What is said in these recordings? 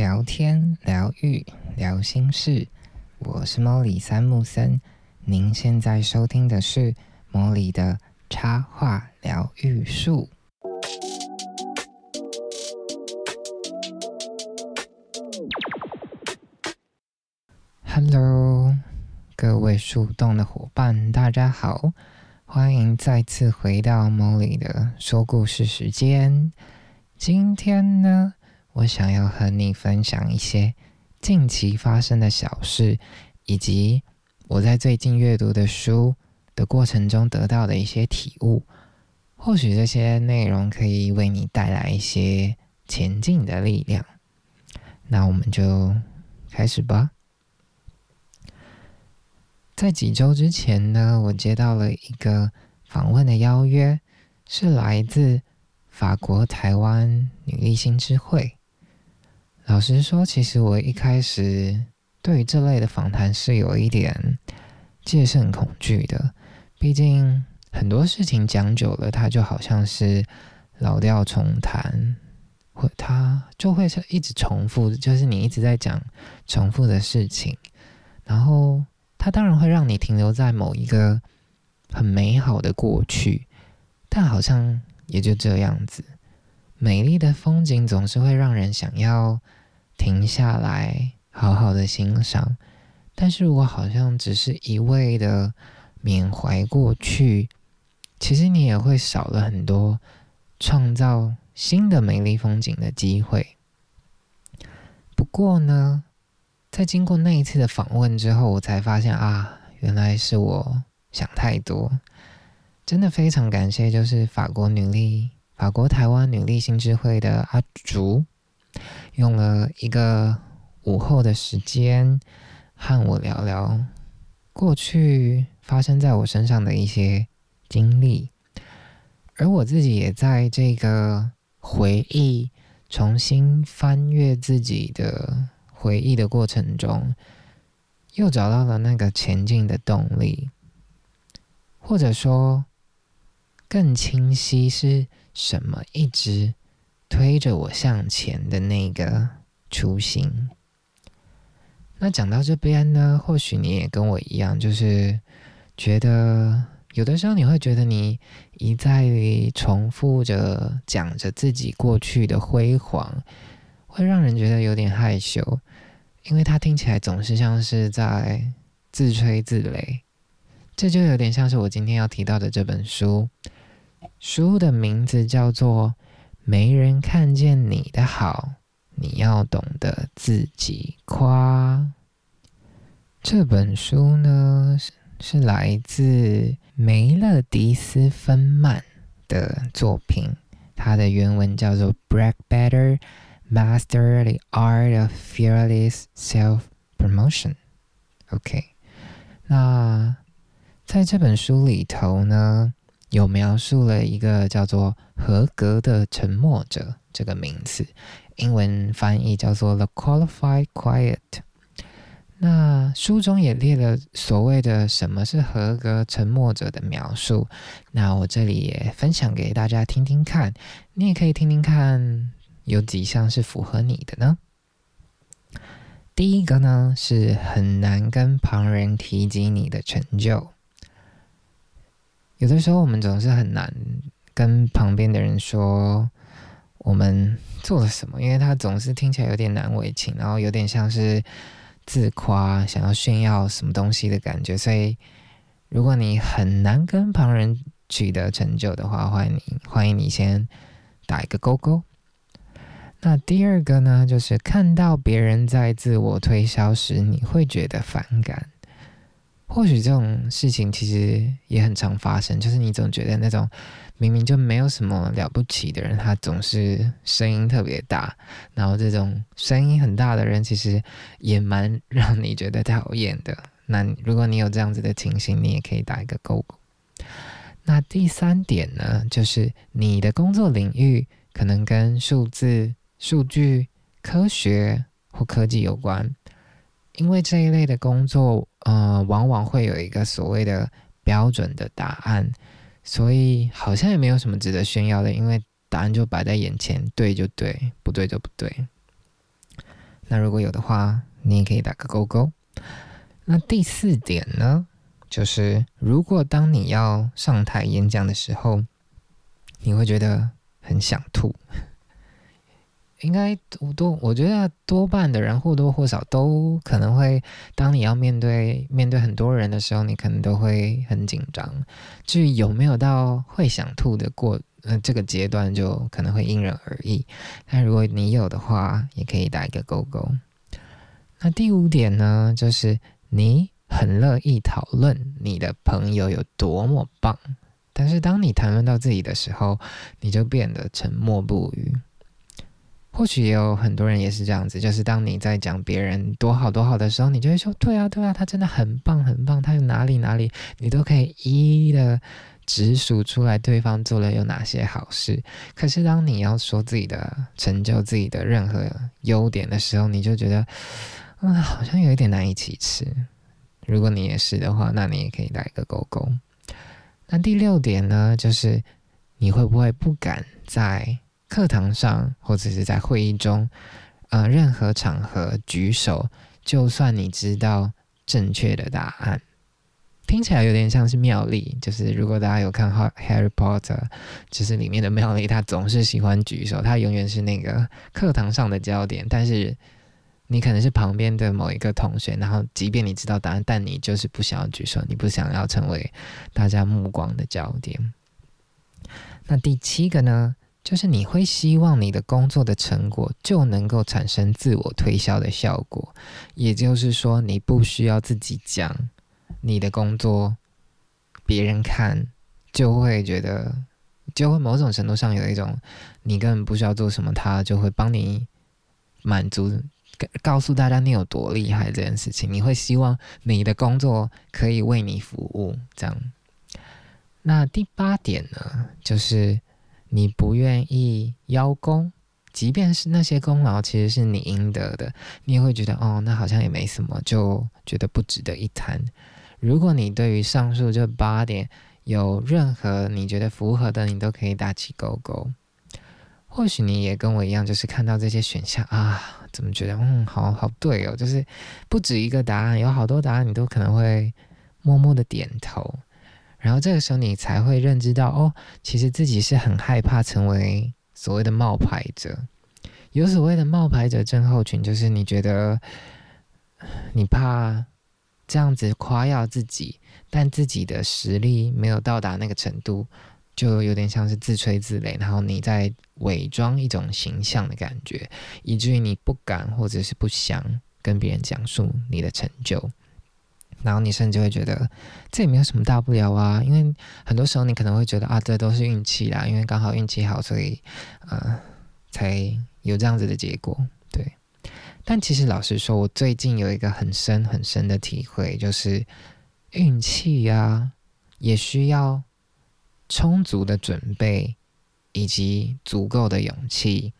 聊天、疗愈、聊心事，我是莫里三木森。您现在收听的是莫里的插画疗愈术。Hello，各位树洞的伙伴，大家好，欢迎再次回到莫里的说故事时间。今天呢？我想要和你分享一些近期发生的小事，以及我在最近阅读的书的过程中得到的一些体悟。或许这些内容可以为你带来一些前进的力量。那我们就开始吧。在几周之前呢，我接到了一个访问的邀约，是来自法国台湾女力新知会。老实说，其实我一开始对于这类的访谈是有一点戒慎恐惧的。毕竟很多事情讲久了，它就好像是老调重弹，或它就会是一直重复，就是你一直在讲重复的事情。然后它当然会让你停留在某一个很美好的过去，但好像也就这样子。美丽的风景总是会让人想要。停下来，好好的欣赏。但是如果好像只是一味的缅怀过去，其实你也会少了很多创造新的美丽风景的机会。不过呢，在经过那一次的访问之后，我才发现啊，原来是我想太多。真的非常感谢，就是法国女力、法国台湾女力新智慧的阿竹。用了一个午后的时间和我聊聊过去发生在我身上的一些经历，而我自己也在这个回忆、重新翻阅自己的回忆的过程中，又找到了那个前进的动力，或者说更清晰是什么一直。推着我向前的那个初心。那讲到这边呢，或许你也跟我一样，就是觉得有的时候你会觉得你一再重复着讲着自己过去的辉煌，会让人觉得有点害羞，因为它听起来总是像是在自吹自擂。这就有点像是我今天要提到的这本书，书的名字叫做。没人看见你的好，你要懂得自己夸。这本书呢是来自梅勒迪斯芬曼的作品，它的原文叫做《Break Better: Master the Art of Fearless Self Promotion》。OK，那在这本书里头呢？有描述了一个叫做“合格的沉默者”这个名词，英文翻译叫做 “the qualified quiet”。那书中也列了所谓的什么是合格沉默者的描述。那我这里也分享给大家听听看，你也可以听听看，有几项是符合你的呢？第一个呢是很难跟旁人提及你的成就。有的时候，我们总是很难跟旁边的人说我们做了什么，因为他总是听起来有点难为情，然后有点像是自夸、想要炫耀什么东西的感觉。所以，如果你很难跟旁人取得成就的话，欢迎你，欢迎你先打一个勾勾。那第二个呢，就是看到别人在自我推销时，你会觉得反感。或许这种事情其实也很常发生，就是你总觉得那种明明就没有什么了不起的人，他总是声音特别大，然后这种声音很大的人，其实也蛮 让你觉得讨厌的。那如果你有这样子的情形，你也可以打一个勾。那第三点呢，就是你的工作领域可能跟数字、数据、科学或科技有关。因为这一类的工作，呃，往往会有一个所谓的标准的答案，所以好像也没有什么值得炫耀的，因为答案就摆在眼前，对就对，不对就不对。那如果有的话，你也可以打个勾勾。那第四点呢，就是如果当你要上台演讲的时候，你会觉得很想吐。应该多，我觉得多半的人或多或少都可能会，当你要面对面对很多人的时候，你可能都会很紧张。至于有没有到会想吐的过，呃，这个阶段就可能会因人而异。但如果你有的话，也可以打一个勾勾。那第五点呢，就是你很乐意讨论你的朋友有多么棒，但是当你谈论到自己的时候，你就变得沉默不语。或许也有很多人也是这样子，就是当你在讲别人多好多好的时候，你就会说：“对啊，对啊，他真的很棒很棒，他有哪里哪里，你都可以一一的直数出来，对方做了有哪些好事。”可是当你要说自己的成就、自己的任何优点的时候，你就觉得，嗯，好像有一点难以启齿。如果你也是的话，那你也可以打一个勾勾。那第六点呢，就是你会不会不敢在。课堂上或者是在会议中，呃，任何场合举手，就算你知道正确的答案，听起来有点像是妙丽。就是如果大家有看《哈 Harry Potter》，就是里面的妙丽，她总是喜欢举手，她永远是那个课堂上的焦点。但是你可能是旁边的某一个同学，然后即便你知道答案，但你就是不想要举手，你不想要成为大家目光的焦点。那第七个呢？就是你会希望你的工作的成果就能够产生自我推销的效果，也就是说，你不需要自己讲你的工作，别人看就会觉得，就会某种程度上有一种你根本不需要做什么，他就会帮你满足，告诉大家你有多厉害这件事情。你会希望你的工作可以为你服务，这样。那第八点呢，就是。你不愿意邀功，即便是那些功劳其实是你应得的，你也会觉得哦，那好像也没什么，就觉得不值得一谈。如果你对于上述这八点有任何你觉得符合的，你都可以打起勾勾。或许你也跟我一样，就是看到这些选项啊，怎么觉得嗯，好好对哦，就是不止一个答案，有好多答案，你都可能会默默的点头。然后这个时候，你才会认知到，哦，其实自己是很害怕成为所谓的冒牌者。有所谓的冒牌者症候群，就是你觉得你怕这样子夸耀自己，但自己的实力没有到达那个程度，就有点像是自吹自擂，然后你在伪装一种形象的感觉，以至于你不敢或者是不想跟别人讲述你的成就。然后你甚至会觉得这也没有什么大不了啊，因为很多时候你可能会觉得啊，这都是运气啦，因为刚好运气好，所以呃才有这样子的结果。对，但其实老实说，我最近有一个很深很深的体会，就是运气呀，也需要充足的准备以及足够的勇气，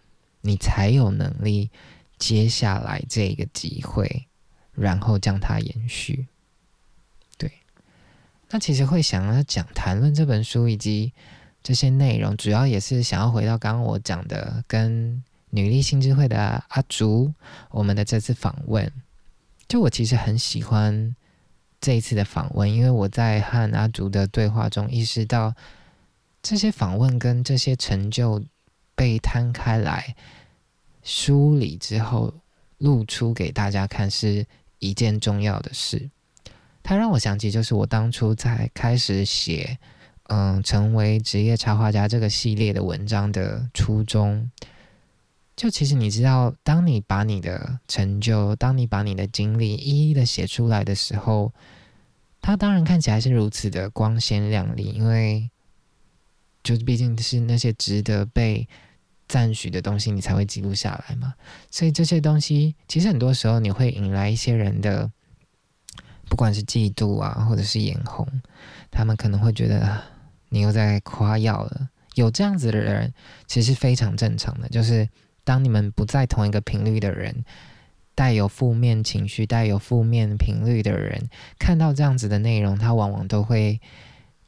你才有能力接下来这个机会，然后将它延续。那其实会想要讲谈论这本书以及这些内容，主要也是想要回到刚刚我讲的，跟女力新智慧的阿竹我们的这次访问。就我其实很喜欢这一次的访问，因为我在和阿竹的对话中意识到，这些访问跟这些成就被摊开来梳理之后，露出给大家看，是一件重要的事。它让我想起，就是我当初在开始写，嗯，成为职业插画家这个系列的文章的初衷。就其实你知道，当你把你的成就，当你把你的经历一一的写出来的时候，它当然看起来是如此的光鲜亮丽，因为就毕竟是那些值得被赞许的东西，你才会记录下来嘛。所以这些东西，其实很多时候你会引来一些人的。不管是嫉妒啊，或者是眼红，他们可能会觉得你又在夸耀了。有这样子的人，其实非常正常的。就是当你们不在同一个频率的人，带有负面情绪、带有负面频率的人，看到这样子的内容，他往往都会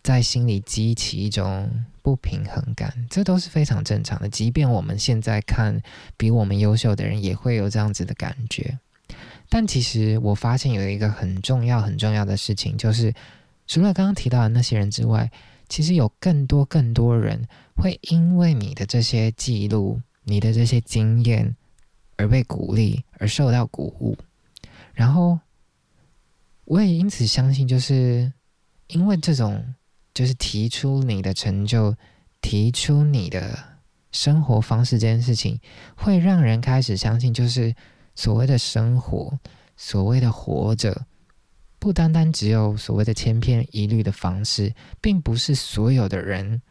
在心里激起一种不平衡感，这都是非常正常的。即便我们现在看比我们优秀的人，也会有这样子的感觉。但其实我发现有一个很重要、很重要的事情，就是除了刚刚提到的那些人之外，其实有更多、更多人会因为你的这些记录、你的这些经验而被鼓励，而受到鼓舞。然后，我也因此相信，就是因为这种。就是提出你的成就，提出你的生活方式这件事情，会让人开始相信，就是所谓的生活，所谓的活着，不单单只有所谓的千篇一律的方式，并不是所有的人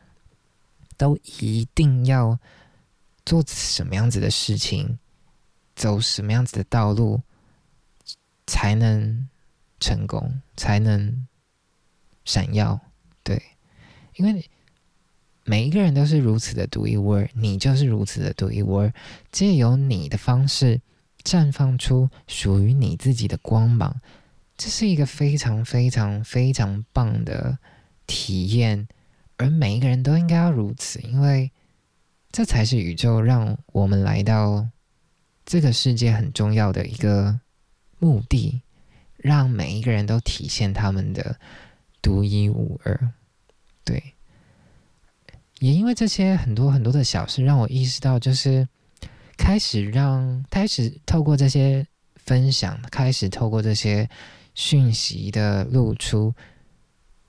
都一定要做什么样子的事情，走什么样子的道路，才能成功，才能闪耀。对，因为每一个人都是如此的独一无二，你就是如此的独一无二。借由你的方式绽放出属于你自己的光芒，这是一个非常非常非常棒的体验。而每一个人都应该要如此，因为这才是宇宙让我们来到这个世界很重要的一个目的，让每一个人都体现他们的。独一无二，对，也因为这些很多很多的小事，让我意识到，就是开始让开始透过这些分享，开始透过这些讯息的露出，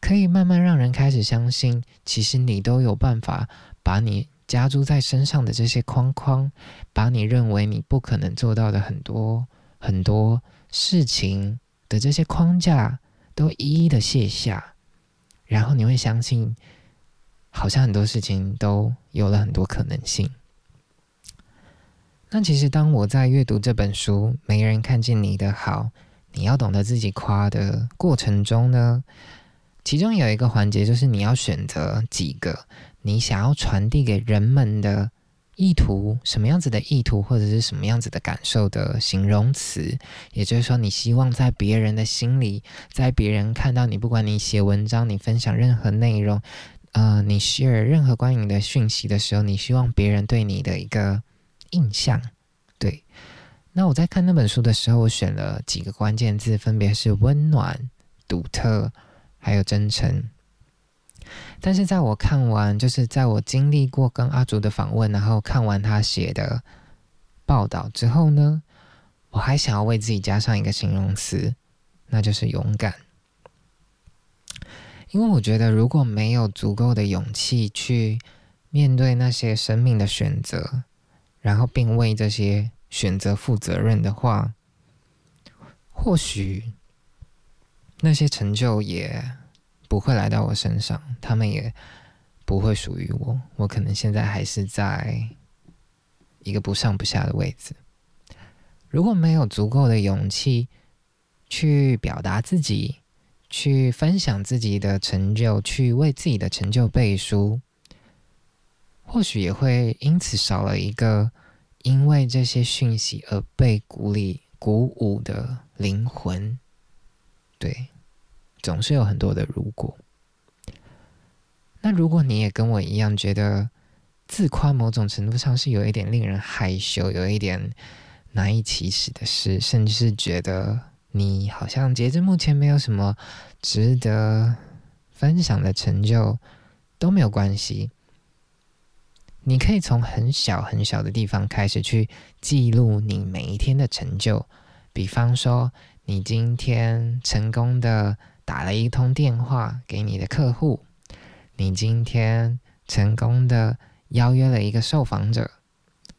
可以慢慢让人开始相信，其实你都有办法把你加诸在身上的这些框框，把你认为你不可能做到的很多很多事情的这些框架。都一一的卸下，然后你会相信，好像很多事情都有了很多可能性。那其实当我在阅读这本书《没人看见你的好》，你要懂得自己夸的过程中呢，其中有一个环节就是你要选择几个你想要传递给人们的。意图什么样子的意图，或者是什么样子的感受的形容词，也就是说，你希望在别人的心里，在别人看到你，不管你写文章，你分享任何内容，呃，你 share 任何关于你的讯息的时候，你希望别人对你的一个印象。对，那我在看那本书的时候，我选了几个关键字，分别是温暖、独特，还有真诚。但是在我看完，就是在我经历过跟阿竹的访问，然后看完他写的报道之后呢，我还想要为自己加上一个形容词，那就是勇敢。因为我觉得，如果没有足够的勇气去面对那些生命的选择，然后并为这些选择负责任的话，或许那些成就也。不会来到我身上，他们也不会属于我。我可能现在还是在一个不上不下的位置。如果没有足够的勇气去表达自己，去分享自己的成就，去为自己的成就背书，或许也会因此少了一个因为这些讯息而被鼓励、鼓舞的灵魂。对。总是有很多的如果。那如果你也跟我一样，觉得自夸某种程度上是有一点令人害羞，有一点难以启齿的事，甚至是觉得你好像截至目前没有什么值得分享的成就，都没有关系。你可以从很小很小的地方开始去记录你每一天的成就，比方说你今天成功的。打了一通电话给你的客户，你今天成功的邀约了一个受访者，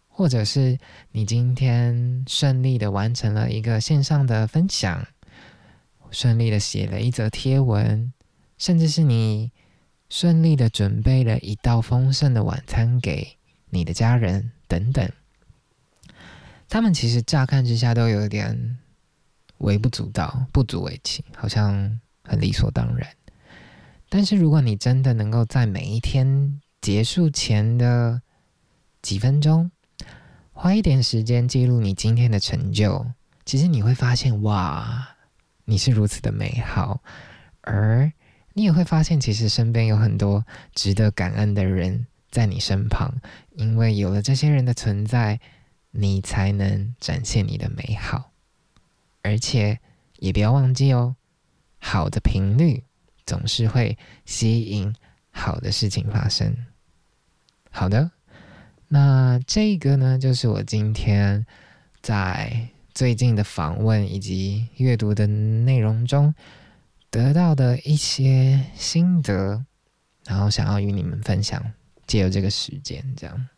或者是你今天顺利的完成了一个线上的分享，顺利的写了一则贴文，甚至是你顺利的准备了一道丰盛的晚餐给你的家人等等，他们其实乍看之下都有点微不足道、不足为奇，好像。很理所当然，但是如果你真的能够在每一天结束前的几分钟，花一点时间记录你今天的成就，其实你会发现，哇，你是如此的美好，而你也会发现，其实身边有很多值得感恩的人在你身旁，因为有了这些人的存在，你才能展现你的美好。而且也不要忘记哦，好的频率总是会吸引好的事情发生。好的，那这个呢，就是我今天在最近的访问以及阅读的内容中。得到的一些心得，然后想要与你们分享，借由这个时间这样。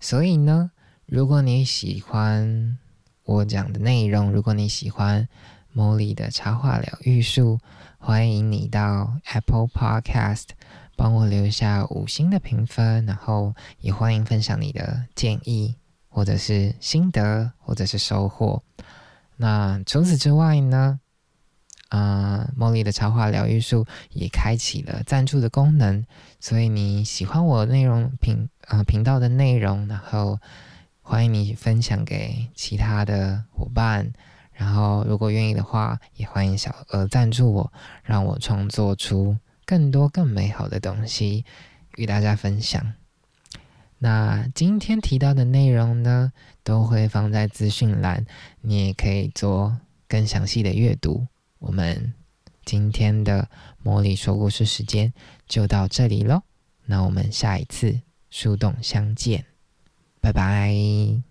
所以呢，如果你喜欢我讲的内容，如果你喜欢茉莉的插画疗愈术，欢迎你到 Apple Podcast 帮我留下五星的评分，然后也欢迎分享你的建议，或者是心得，或者是收获。那除此之外呢？啊，茉莉的插画疗愈术也开启了赞助的功能，所以你喜欢我内容频呃频道的内容，然后欢迎你分享给其他的伙伴，然后如果愿意的话，也欢迎小额赞助我，让我创作出更多更美好的东西与大家分享。那今天提到的内容呢，都会放在资讯栏，你也可以做更详细的阅读。我们今天的魔力说故事时间就到这里喽，那我们下一次树洞相见，拜拜。